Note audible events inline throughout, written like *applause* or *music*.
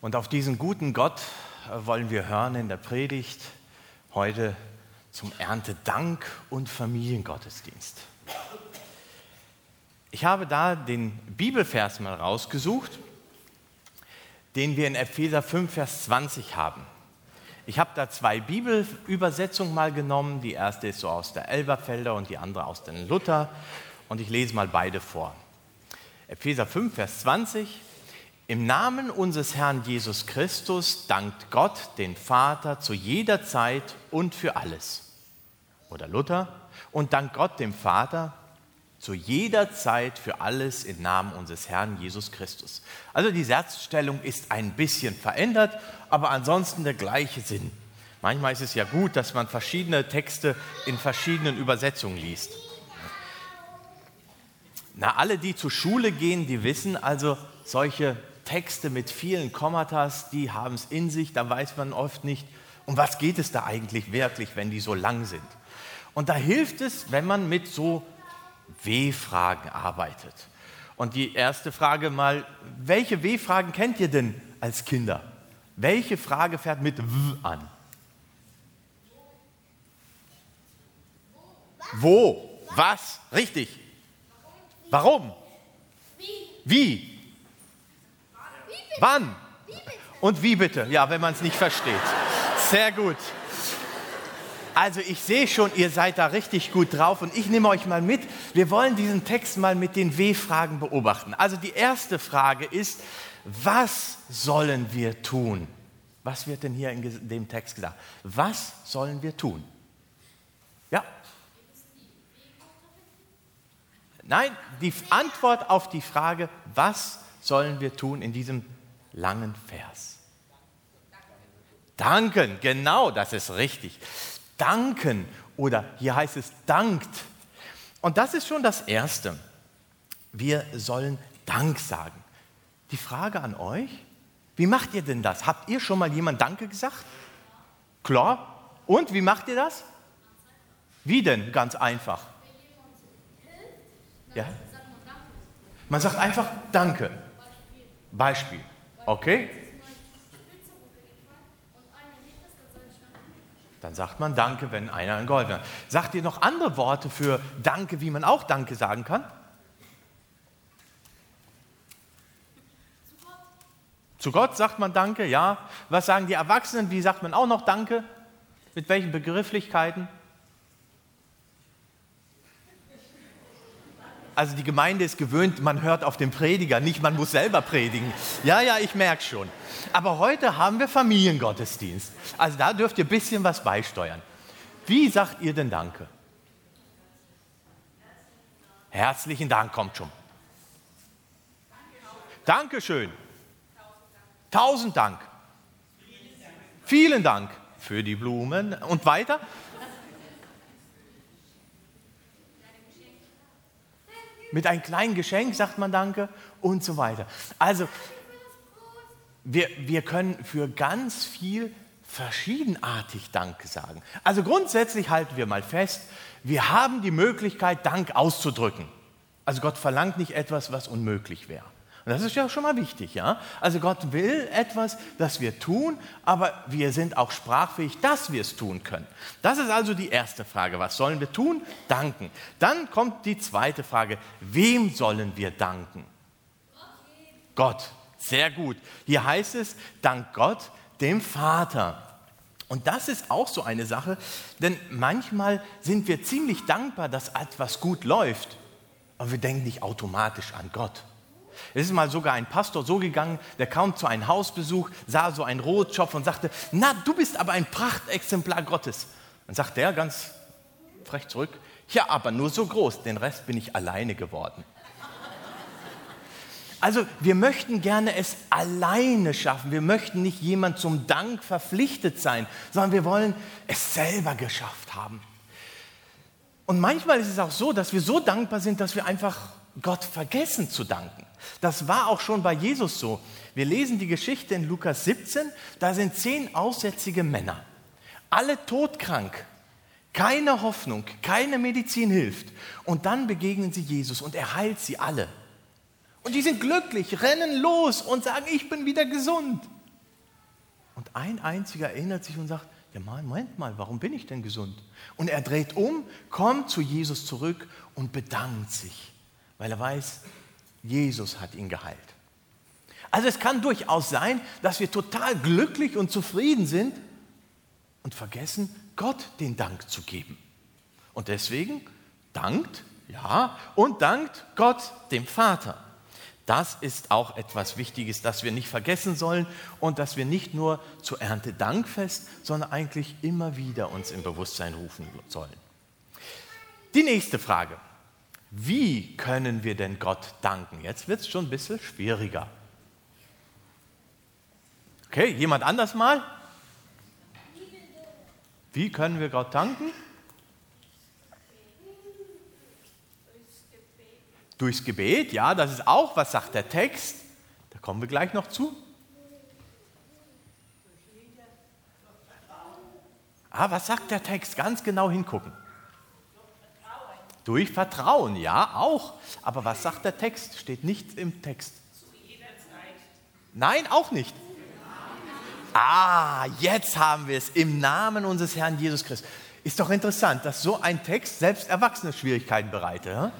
Und auf diesen guten Gott äh, wollen wir hören in der Predigt heute zum Erntedank und Familiengottesdienst. Ich habe da den Bibelvers mal rausgesucht, den wir in Epheser 5, Vers 20 haben. Ich habe da zwei Bibelübersetzungen mal genommen. Die erste ist so aus der Elberfelder und die andere aus den Luther. Und ich lese mal beide vor. Epheser 5, Vers 20. Im Namen unseres Herrn Jesus Christus dankt Gott, den Vater, zu jeder Zeit und für alles. Oder Luther. Und dankt Gott, dem Vater, zu jeder Zeit für alles im Namen unseres Herrn Jesus Christus. Also die Satzstellung ist ein bisschen verändert, aber ansonsten der gleiche Sinn. Manchmal ist es ja gut, dass man verschiedene Texte in verschiedenen Übersetzungen liest. Na, alle, die zur Schule gehen, die wissen also, solche Texte mit vielen Kommatas, die haben es in sich, da weiß man oft nicht, um was geht es da eigentlich wirklich, wenn die so lang sind. Und da hilft es, wenn man mit so W-Fragen arbeitet. Und die erste Frage mal, welche W-Fragen kennt ihr denn als Kinder? Welche Frage fährt mit W an? Wo? Was? Richtig. Warum? Wie? Wann? Und wie bitte? Ja, wenn man es nicht versteht. Sehr gut. Also ich sehe schon, ihr seid da richtig gut drauf und ich nehme euch mal mit. Wir wollen diesen Text mal mit den W-Fragen beobachten. Also die erste Frage ist, was sollen wir tun? Was wird denn hier in dem Text gesagt? Was sollen wir tun? Ja? Nein, die Antwort auf die Frage, was sollen wir tun in diesem Text? Langen Vers. Danken, genau, das ist richtig. Danken oder hier heißt es dankt. Und das ist schon das Erste. Wir sollen Dank sagen. Die Frage an euch, wie macht ihr denn das? Habt ihr schon mal jemand Danke gesagt? Klar. Und wie macht ihr das? Wie denn? Ganz einfach. Ja? Man sagt einfach Danke. Beispiel. Okay? Dann sagt man Danke, wenn einer ein Gold hat. Sagt ihr noch andere Worte für Danke, wie man auch Danke sagen kann? Zu Gott sagt man Danke, ja. Was sagen die Erwachsenen? Wie sagt man auch noch Danke? Mit welchen Begrifflichkeiten? Also die Gemeinde ist gewöhnt, man hört auf den Prediger, nicht man muss selber predigen. Ja, ja, ich merke schon. Aber heute haben wir Familiengottesdienst. Also da dürft ihr ein bisschen was beisteuern. Wie sagt ihr denn Danke? Herzlichen Dank kommt schon. Dankeschön. Tausend Dank. Vielen Dank für die Blumen. Und weiter? Mit einem kleinen Geschenk sagt man Danke und so weiter. Also, wir, wir können für ganz viel verschiedenartig Danke sagen. Also grundsätzlich halten wir mal fest, wir haben die Möglichkeit, Dank auszudrücken. Also Gott verlangt nicht etwas, was unmöglich wäre. Und das ist ja schon mal wichtig, ja? Also Gott will etwas, das wir tun, aber wir sind auch sprachfähig, dass wir es tun können. Das ist also die erste Frage. Was sollen wir tun? Danken. Dann kommt die zweite Frage. Wem sollen wir danken? Gott. Sehr gut. Hier heißt es, dank Gott, dem Vater. Und das ist auch so eine Sache, denn manchmal sind wir ziemlich dankbar, dass etwas gut läuft, aber wir denken nicht automatisch an Gott. Es ist mal sogar ein Pastor so gegangen, der kam zu einem Hausbesuch, sah so einen Rotschopf und sagte, na, du bist aber ein Prachtexemplar Gottes. Dann sagt der ganz frech zurück, ja, aber nur so groß, den Rest bin ich alleine geworden. Also wir möchten gerne es alleine schaffen. Wir möchten nicht jemand zum Dank verpflichtet sein, sondern wir wollen es selber geschafft haben. Und manchmal ist es auch so, dass wir so dankbar sind, dass wir einfach Gott vergessen zu danken. Das war auch schon bei Jesus so. Wir lesen die Geschichte in Lukas 17, da sind zehn aussätzige Männer, alle todkrank, keine Hoffnung, keine Medizin hilft. Und dann begegnen sie Jesus und er heilt sie alle. Und die sind glücklich, rennen los und sagen, ich bin wieder gesund. Und ein einziger erinnert sich und sagt, ja Moment mal, warum bin ich denn gesund? Und er dreht um, kommt zu Jesus zurück und bedankt sich, weil er weiß, Jesus hat ihn geheilt. Also es kann durchaus sein, dass wir total glücklich und zufrieden sind und vergessen, Gott den Dank zu geben. Und deswegen dankt, ja, und dankt Gott dem Vater. Das ist auch etwas Wichtiges, das wir nicht vergessen sollen und das wir nicht nur zu Erntedankfest, sondern eigentlich immer wieder uns im Bewusstsein rufen sollen. Die nächste Frage. Wie können wir denn Gott danken? Jetzt wird es schon ein bisschen schwieriger. Okay, jemand anders mal? Wie können wir Gott danken? Durchs Gebet, ja, das ist auch, was sagt der Text? Da kommen wir gleich noch zu. Ah, was sagt der Text? Ganz genau hingucken. Durch Vertrauen, ja, auch. Aber was sagt der Text? Steht nicht im Text. Nein, auch nicht. Ah, jetzt haben wir es. Im Namen unseres Herrn Jesus Christus. Ist doch interessant, dass so ein Text selbst Erwachsene Schwierigkeiten bereitet. Ja?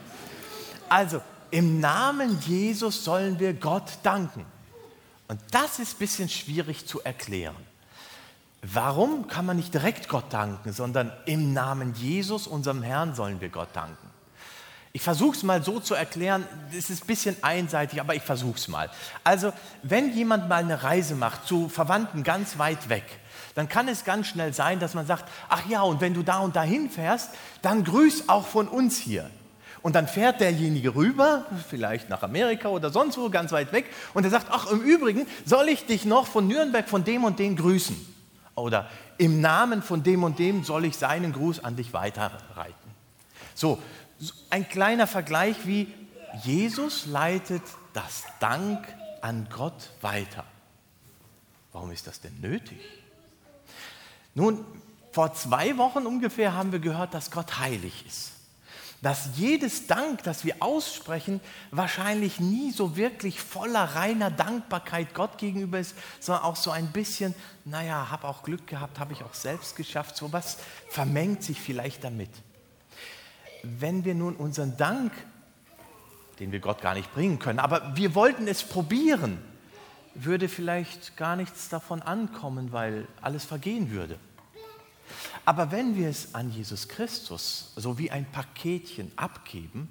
Also, im Namen Jesus sollen wir Gott danken. Und das ist ein bisschen schwierig zu erklären. Warum kann man nicht direkt Gott danken, sondern im Namen Jesus, unserem Herrn, sollen wir Gott danken? Ich versuche es mal so zu erklären, es ist ein bisschen einseitig, aber ich versuche es mal. Also, wenn jemand mal eine Reise macht zu Verwandten ganz weit weg, dann kann es ganz schnell sein, dass man sagt, ach ja, und wenn du da und dahin fährst, dann grüß auch von uns hier. Und dann fährt derjenige rüber, vielleicht nach Amerika oder sonst wo, ganz weit weg, und er sagt, ach im Übrigen, soll ich dich noch von Nürnberg von dem und dem grüßen? Oder im Namen von dem und dem soll ich seinen Gruß an dich weiterreiten. So, ein kleiner Vergleich wie Jesus leitet das Dank an Gott weiter. Warum ist das denn nötig? Nun, vor zwei Wochen ungefähr haben wir gehört, dass Gott heilig ist dass jedes Dank, das wir aussprechen, wahrscheinlich nie so wirklich voller reiner Dankbarkeit Gott gegenüber ist, sondern auch so ein bisschen, naja, habe auch Glück gehabt, habe ich auch selbst geschafft, so was vermengt sich vielleicht damit. Wenn wir nun unseren Dank, den wir Gott gar nicht bringen können, aber wir wollten es probieren, würde vielleicht gar nichts davon ankommen, weil alles vergehen würde. Aber wenn wir es an Jesus Christus so wie ein Paketchen abgeben,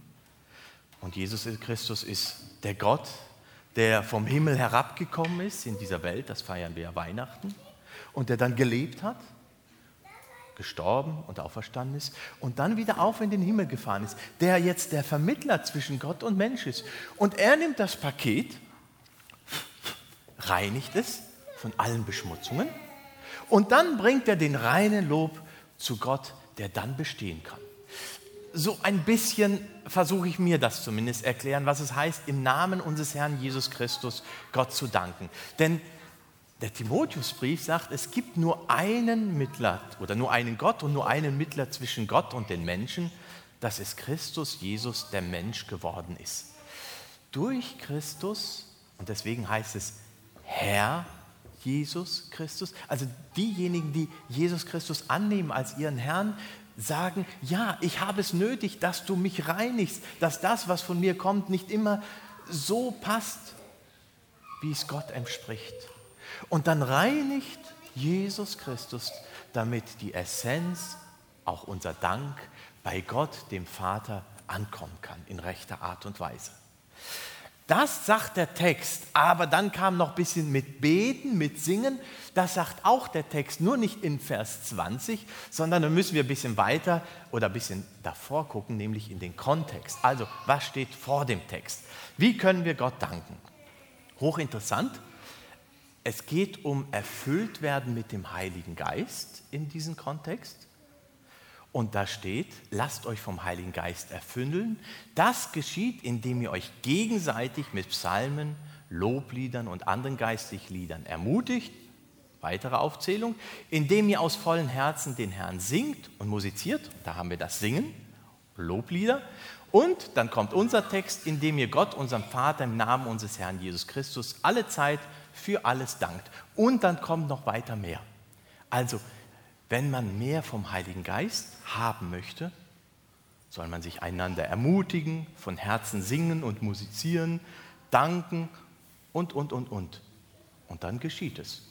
und Jesus Christus ist der Gott, der vom Himmel herabgekommen ist in dieser Welt, das feiern wir ja Weihnachten, und der dann gelebt hat, gestorben und auferstanden ist und dann wieder auf in den Himmel gefahren ist, der jetzt der Vermittler zwischen Gott und Mensch ist. Und er nimmt das Paket, reinigt es von allen Beschmutzungen und dann bringt er den reinen Lob zu Gott, der dann bestehen kann. So ein bisschen versuche ich mir das zumindest erklären, was es heißt, im Namen unseres Herrn Jesus Christus Gott zu danken. Denn der Timotheusbrief sagt, es gibt nur einen Mittler oder nur einen Gott und nur einen Mittler zwischen Gott und den Menschen, das ist Christus Jesus, der Mensch geworden ist. Durch Christus, und deswegen heißt es Herr Jesus Christus. Also diejenigen, die Jesus Christus annehmen als ihren Herrn, sagen, ja, ich habe es nötig, dass du mich reinigst, dass das, was von mir kommt, nicht immer so passt, wie es Gott entspricht. Und dann reinigt Jesus Christus, damit die Essenz, auch unser Dank, bei Gott, dem Vater, ankommen kann in rechter Art und Weise. Das sagt der Text, aber dann kam noch ein bisschen mit Beten, mit Singen. Das sagt auch der Text, nur nicht in Vers 20, sondern da müssen wir ein bisschen weiter oder ein bisschen davor gucken, nämlich in den Kontext. Also, was steht vor dem Text? Wie können wir Gott danken? Hochinteressant. Es geht um erfüllt werden mit dem Heiligen Geist in diesem Kontext. Und da steht, lasst euch vom Heiligen Geist erfüllen. Das geschieht, indem ihr euch gegenseitig mit Psalmen, Lobliedern und anderen geistlichen Liedern ermutigt. Weitere Aufzählung, indem ihr aus vollen Herzen den Herrn singt und musiziert. Da haben wir das Singen, Loblieder. Und dann kommt unser Text, indem ihr Gott, unserem Vater, im Namen unseres Herrn Jesus Christus alle Zeit für alles dankt. Und dann kommt noch weiter mehr. Also, wenn man mehr vom Heiligen Geist haben möchte, soll man sich einander ermutigen, von Herzen singen und musizieren, danken und, und, und, und. Und dann geschieht es.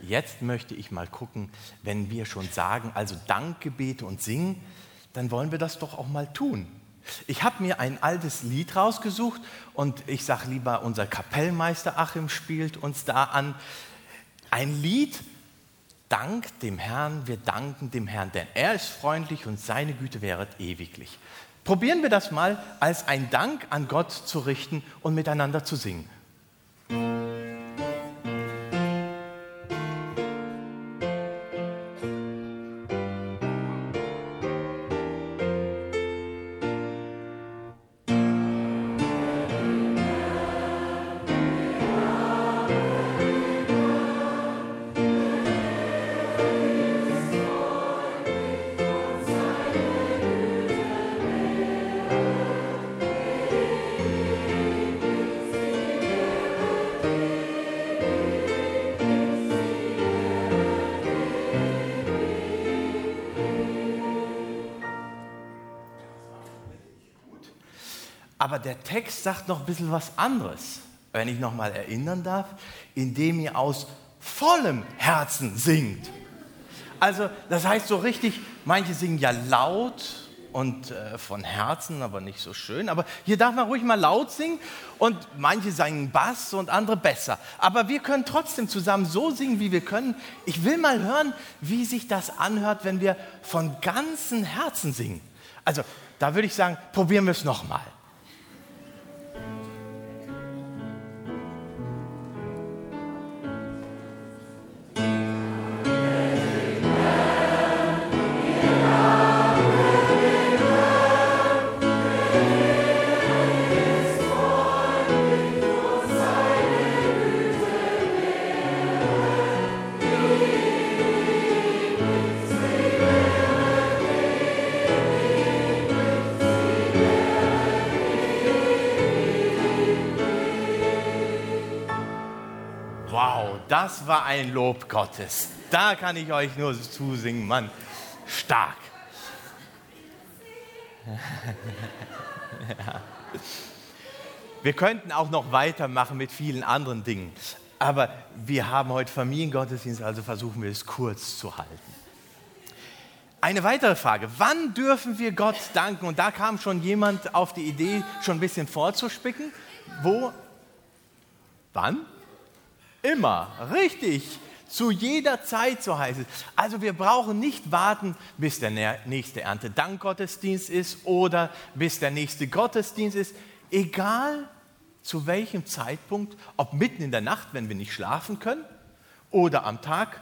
Jetzt möchte ich mal gucken, wenn wir schon sagen, also Dankgebete und singen, dann wollen wir das doch auch mal tun. Ich habe mir ein altes Lied rausgesucht und ich sage lieber, unser Kapellmeister Achim spielt uns da an. Ein Lied, Dank dem Herrn, wir danken dem Herrn, denn er ist freundlich und seine Güte wäret ewiglich. Probieren wir das mal als ein Dank an Gott zu richten und miteinander zu singen. Aber der Text sagt noch ein bisschen was anderes, wenn ich noch mal erinnern darf, indem ihr aus vollem Herzen singt. Also das heißt so richtig, manche singen ja laut und äh, von Herzen, aber nicht so schön. Aber hier darf man ruhig mal laut singen und manche singen Bass und andere besser. Aber wir können trotzdem zusammen so singen, wie wir können. Ich will mal hören, wie sich das anhört, wenn wir von ganzem Herzen singen. Also da würde ich sagen, probieren wir es nochmal. Das war ein Lob Gottes. Da kann ich euch nur zusingen, Mann. Stark. *laughs* Wir könnten auch noch weitermachen mit vielen anderen Dingen. Aber wir haben heute Familiengottesdienst, also versuchen wir es kurz zu halten. Eine weitere Frage, wann dürfen wir Gott danken? Und da kam schon jemand auf die Idee, schon ein bisschen vorzuspicken. Wo? Wann? Immer, richtig. Zu jeder Zeit, so heißt es. Also wir brauchen nicht warten, bis der nächste Erntedankgottesdienst ist oder bis der nächste Gottesdienst ist. Egal zu welchem Zeitpunkt, ob mitten in der Nacht, wenn wir nicht schlafen können, oder am Tag,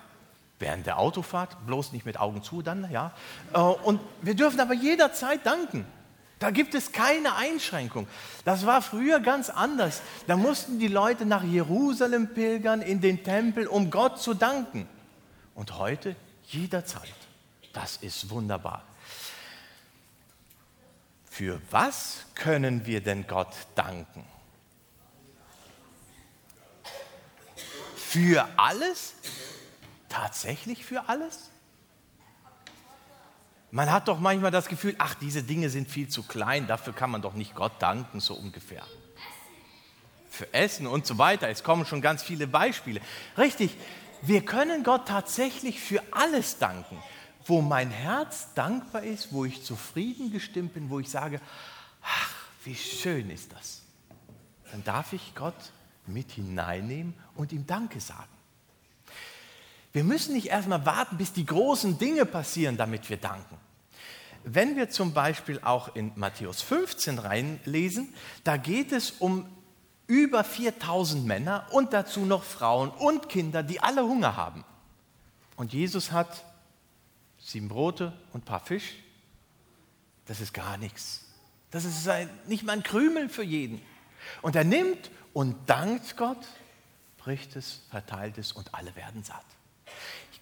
während der Autofahrt, bloß nicht mit Augen zu dann, ja. Äh, und wir dürfen aber jederzeit danken. Da gibt es keine Einschränkung. Das war früher ganz anders. Da mussten die Leute nach Jerusalem pilgern, in den Tempel, um Gott zu danken. Und heute jederzeit. Das ist wunderbar. Für was können wir denn Gott danken? Für alles? Tatsächlich für alles? Man hat doch manchmal das Gefühl, ach, diese Dinge sind viel zu klein, dafür kann man doch nicht Gott danken, so ungefähr. Für Essen und so weiter. Es kommen schon ganz viele Beispiele. Richtig, wir können Gott tatsächlich für alles danken. Wo mein Herz dankbar ist, wo ich zufrieden gestimmt bin, wo ich sage, ach, wie schön ist das. Dann darf ich Gott mit hineinnehmen und ihm Danke sagen. Wir müssen nicht erstmal warten, bis die großen Dinge passieren, damit wir danken. Wenn wir zum Beispiel auch in Matthäus 15 reinlesen, da geht es um über 4000 Männer und dazu noch Frauen und Kinder, die alle Hunger haben. Und Jesus hat sieben Brote und ein paar Fisch. Das ist gar nichts. Das ist nicht mal ein Krümel für jeden. Und er nimmt und dankt Gott, bricht es, verteilt es und alle werden satt.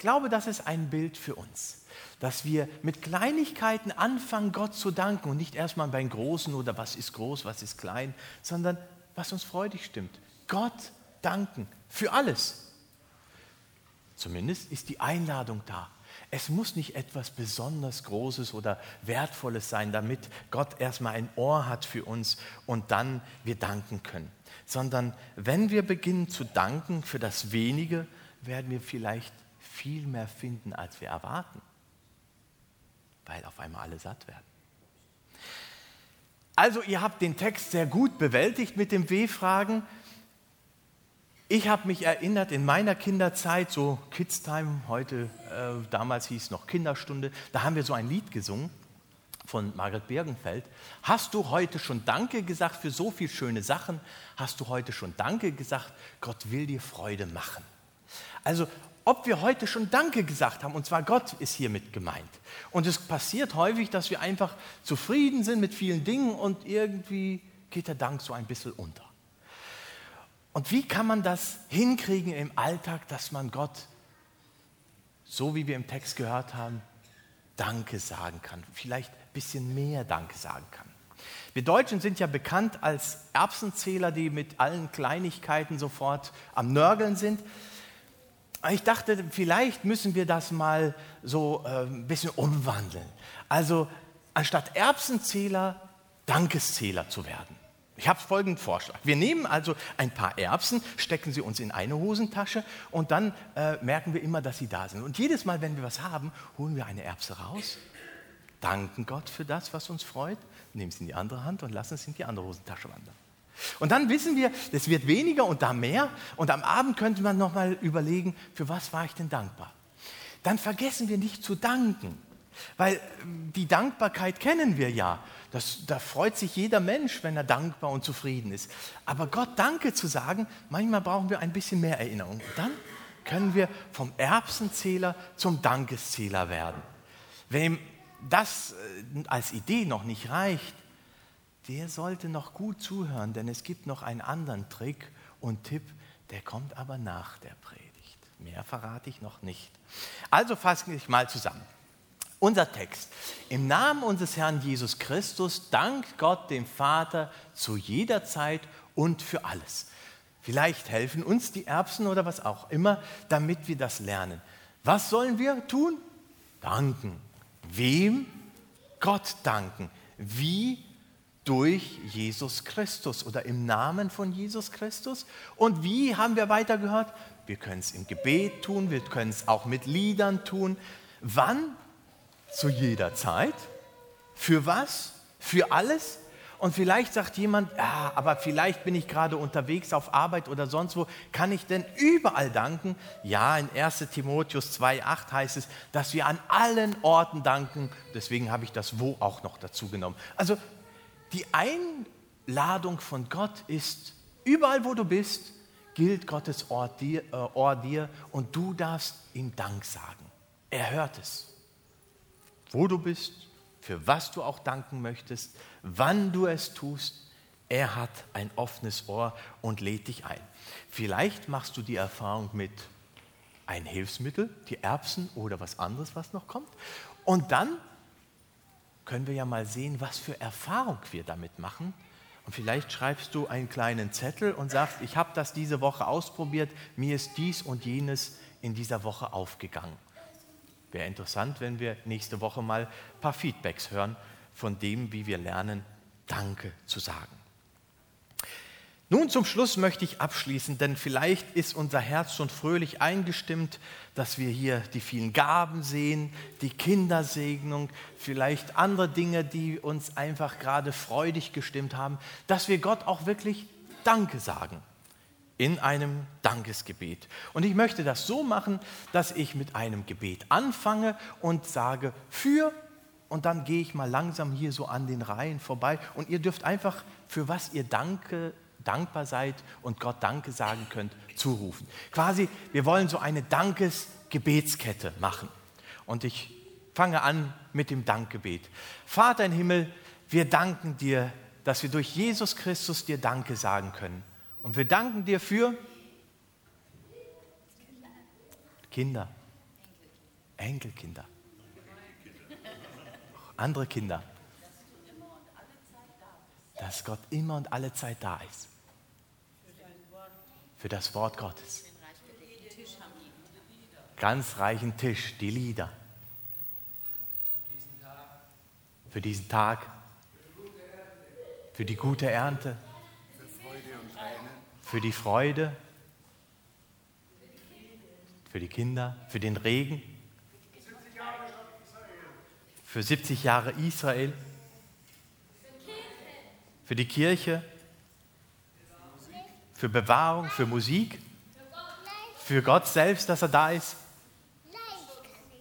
Ich glaube, das ist ein Bild für uns, dass wir mit Kleinigkeiten anfangen, Gott zu danken und nicht erstmal beim Großen oder was ist groß, was ist klein, sondern was uns freudig stimmt. Gott danken für alles. Zumindest ist die Einladung da. Es muss nicht etwas besonders Großes oder Wertvolles sein, damit Gott erstmal ein Ohr hat für uns und dann wir danken können. Sondern wenn wir beginnen zu danken für das Wenige, werden wir vielleicht viel mehr finden, als wir erwarten, weil auf einmal alle satt werden. Also ihr habt den Text sehr gut bewältigt mit dem W-Fragen. Ich habe mich erinnert in meiner Kinderzeit, so Kids Time, heute, äh, damals hieß es noch Kinderstunde, da haben wir so ein Lied gesungen von Margret Birgenfeld. Hast du heute schon Danke gesagt für so viele schöne Sachen? Hast du heute schon Danke gesagt? Gott will dir Freude machen. Also ob wir heute schon Danke gesagt haben, und zwar Gott ist hiermit gemeint. Und es passiert häufig, dass wir einfach zufrieden sind mit vielen Dingen und irgendwie geht der Dank so ein bisschen unter. Und wie kann man das hinkriegen im Alltag, dass man Gott, so wie wir im Text gehört haben, Danke sagen kann, vielleicht ein bisschen mehr Danke sagen kann. Wir Deutschen sind ja bekannt als Erbsenzähler, die mit allen Kleinigkeiten sofort am Nörgeln sind. Ich dachte, vielleicht müssen wir das mal so ein bisschen umwandeln. Also anstatt Erbsenzähler, Dankeszähler zu werden. Ich habe folgenden Vorschlag. Wir nehmen also ein paar Erbsen, stecken sie uns in eine Hosentasche und dann äh, merken wir immer, dass sie da sind. Und jedes Mal, wenn wir was haben, holen wir eine Erbse raus, danken Gott für das, was uns freut, nehmen es in die andere Hand und lassen es in die andere Hosentasche wandern. Und dann wissen wir, es wird weniger und da mehr. Und am Abend könnte man nochmal überlegen, für was war ich denn dankbar? Dann vergessen wir nicht zu danken. Weil die Dankbarkeit kennen wir ja. Das, da freut sich jeder Mensch, wenn er dankbar und zufrieden ist. Aber Gott Danke zu sagen, manchmal brauchen wir ein bisschen mehr Erinnerung. Und dann können wir vom Erbsenzähler zum Dankeszähler werden. Wem das äh, als Idee noch nicht reicht, der sollte noch gut zuhören, denn es gibt noch einen anderen Trick und Tipp, der kommt aber nach der Predigt. Mehr verrate ich noch nicht. Also fassen wir mal zusammen. Unser Text. Im Namen unseres Herrn Jesus Christus dankt Gott dem Vater zu jeder Zeit und für alles. Vielleicht helfen uns die Erbsen oder was auch immer, damit wir das lernen. Was sollen wir tun? Danken. Wem? Gott danken. Wie? Durch Jesus Christus oder im Namen von Jesus Christus. Und wie haben wir weiter gehört? Wir können es im Gebet tun, wir können es auch mit Liedern tun. Wann? zu jeder Zeit. Für was? Für alles? Und vielleicht sagt jemand, ja, aber vielleicht bin ich gerade unterwegs auf Arbeit oder sonst wo. Kann ich denn überall danken? Ja, in 1 Timotheus 2,8 heißt es, dass wir an allen Orten danken. Deswegen habe ich das Wo auch noch dazu genommen. Also die Einladung von Gott ist, überall wo du bist, gilt Gottes Ohr dir, äh, Ohr dir und du darfst ihm Dank sagen. Er hört es wo du bist, für was du auch danken möchtest, wann du es tust. Er hat ein offenes Ohr und lädt dich ein. Vielleicht machst du die Erfahrung mit ein Hilfsmittel, die Erbsen oder was anderes, was noch kommt. Und dann können wir ja mal sehen, was für Erfahrung wir damit machen. Und vielleicht schreibst du einen kleinen Zettel und sagst, ich habe das diese Woche ausprobiert, mir ist dies und jenes in dieser Woche aufgegangen. Wäre interessant, wenn wir nächste Woche mal ein paar Feedbacks hören von dem, wie wir lernen, Danke zu sagen. Nun zum Schluss möchte ich abschließen, denn vielleicht ist unser Herz schon fröhlich eingestimmt, dass wir hier die vielen Gaben sehen, die Kindersegnung, vielleicht andere Dinge, die uns einfach gerade freudig gestimmt haben, dass wir Gott auch wirklich Danke sagen in einem Dankesgebet. Und ich möchte das so machen, dass ich mit einem Gebet anfange und sage für und dann gehe ich mal langsam hier so an den Reihen vorbei und ihr dürft einfach für was ihr danke, dankbar seid und Gott Danke sagen könnt, zurufen. Quasi, wir wollen so eine Dankesgebetskette machen. Und ich fange an mit dem Dankgebet. Vater im Himmel, wir danken dir, dass wir durch Jesus Christus dir Danke sagen können. Und wir danken dir für Kinder, Enkelkinder, andere Kinder. Dass Gott immer und alle Zeit da ist. Für das Wort Gottes. Ganz reichen Tisch, die Lieder. Für diesen Tag, für die gute Ernte, für die Freude, für die Kinder, für den Regen, für 70 Jahre Israel, für die Kirche, für Bewahrung, für Musik, für Gott selbst, dass er da ist,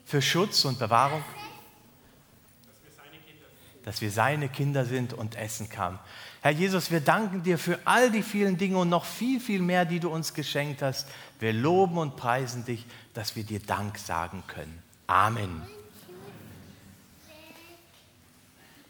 für Schutz und Bewahrung, dass wir seine Kinder sind und essen kann. Herr Jesus, wir danken dir für all die vielen Dinge und noch viel, viel mehr, die du uns geschenkt hast. Wir loben und preisen dich, dass wir dir Dank sagen können. Amen.